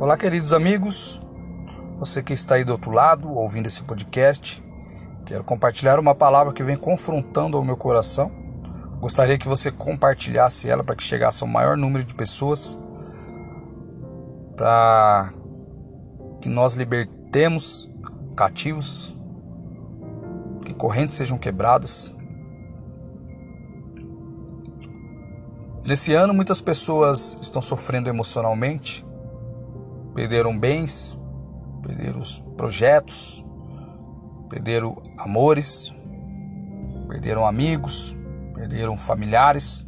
Olá, queridos amigos, você que está aí do outro lado ouvindo esse podcast, quero compartilhar uma palavra que vem confrontando o meu coração. Gostaria que você compartilhasse ela para que chegasse ao maior número de pessoas, para que nós libertemos cativos, que correntes sejam quebradas. Nesse ano, muitas pessoas estão sofrendo emocionalmente, perderam bens, perderam projetos, perderam amores, perderam amigos, perderam familiares.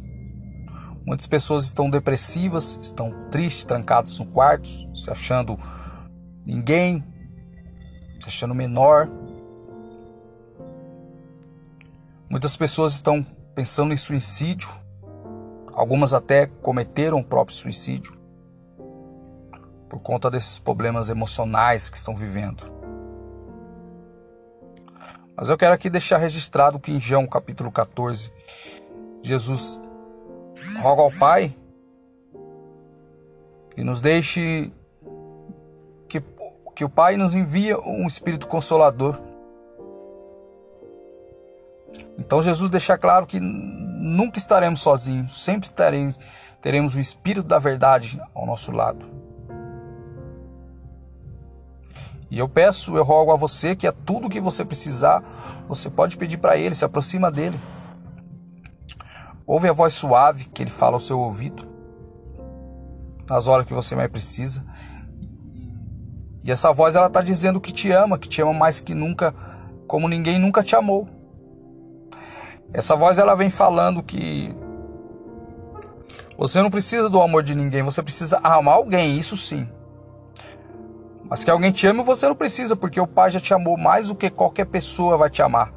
Muitas pessoas estão depressivas, estão tristes, trancadas no quarto, se achando ninguém, se achando menor. Muitas pessoas estão pensando em suicídio, algumas até cometeram o próprio suicídio por conta desses problemas emocionais que estão vivendo. Mas eu quero aqui deixar registrado que em João capítulo 14, Jesus roga ao Pai que nos deixe que, que o Pai nos envia um Espírito Consolador. Então Jesus deixa claro que nunca estaremos sozinhos, sempre teremos, teremos o Espírito da verdade ao nosso lado. E eu peço, eu rogo a você que é tudo que você precisar, você pode pedir para ele, se aproxima dele. Ouve a voz suave que ele fala ao seu ouvido, nas horas que você mais precisa. E essa voz ela está dizendo que te ama, que te ama mais que nunca, como ninguém nunca te amou. Essa voz ela vem falando que você não precisa do amor de ninguém, você precisa amar alguém, isso sim. Mas que alguém te ame você não precisa, porque o Pai já te amou mais do que qualquer pessoa vai te amar.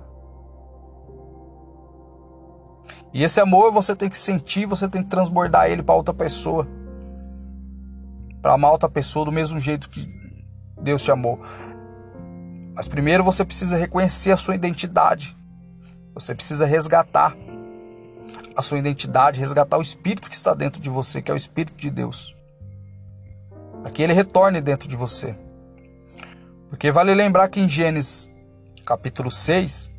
E esse amor você tem que sentir, você tem que transbordar ele para outra pessoa. Para amar outra pessoa do mesmo jeito que Deus te amou. Mas primeiro você precisa reconhecer a sua identidade. Você precisa resgatar a sua identidade, resgatar o espírito que está dentro de você, que é o espírito de Deus. Para que ele retorne dentro de você. Porque vale lembrar que em Gênesis capítulo 6,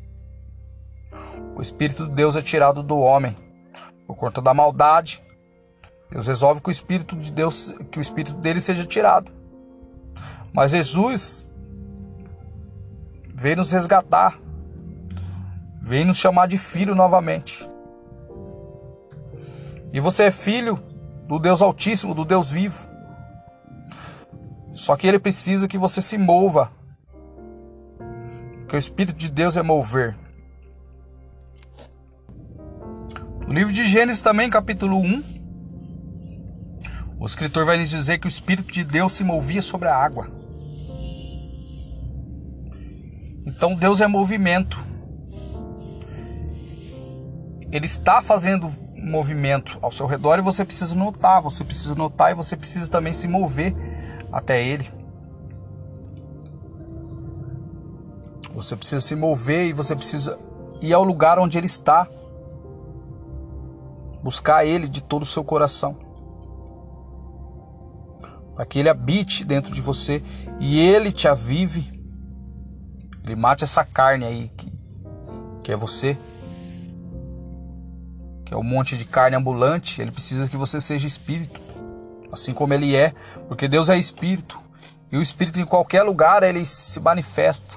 o Espírito de Deus é tirado do homem por conta da maldade. Deus resolve que o Espírito de Deus, que o Espírito dele seja tirado. Mas Jesus veio nos resgatar, veio nos chamar de filho novamente. E você é filho do Deus Altíssimo, do Deus vivo. Só que ele precisa que você se mova. Porque o Espírito de Deus é mover. No livro de Gênesis também, capítulo 1, o escritor vai nos dizer que o Espírito de Deus se movia sobre a água. Então Deus é movimento. Ele está fazendo movimento ao seu redor e você precisa notar, você precisa notar e você precisa também se mover até Ele. Você precisa se mover e você precisa ir ao lugar onde Ele está. Buscar Ele de todo o seu coração. Para que Ele habite dentro de você e Ele te avive. Ele mate essa carne aí que, que é você. Que é um monte de carne ambulante. Ele precisa que você seja espírito assim como ele é, porque Deus é espírito e o espírito em qualquer lugar ele se manifesta.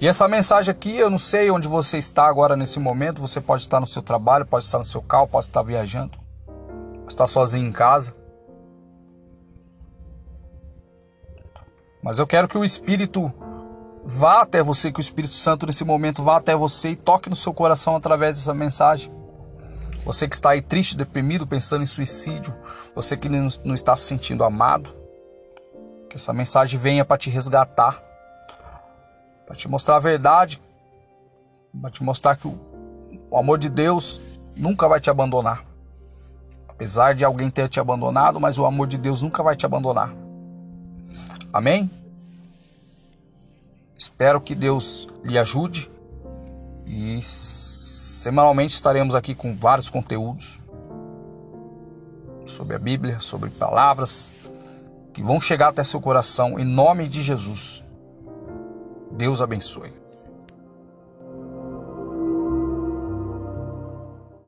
E essa mensagem aqui, eu não sei onde você está agora nesse momento, você pode estar no seu trabalho, pode estar no seu carro, pode estar viajando, pode estar sozinho em casa. Mas eu quero que o Espírito vá até você, que o Espírito Santo nesse momento vá até você e toque no seu coração através dessa mensagem. Você que está aí triste, deprimido, pensando em suicídio, você que não está se sentindo amado, que essa mensagem venha para te resgatar, para te mostrar a verdade, para te mostrar que o, amor de Deus nunca vai te abandonar. Apesar de alguém ter te abandonado, mas o amor de Deus nunca vai te abandonar. Amém? Espero que Deus lhe ajude e Semanalmente estaremos aqui com vários conteúdos sobre a Bíblia, sobre palavras que vão chegar até seu coração em nome de Jesus. Deus abençoe.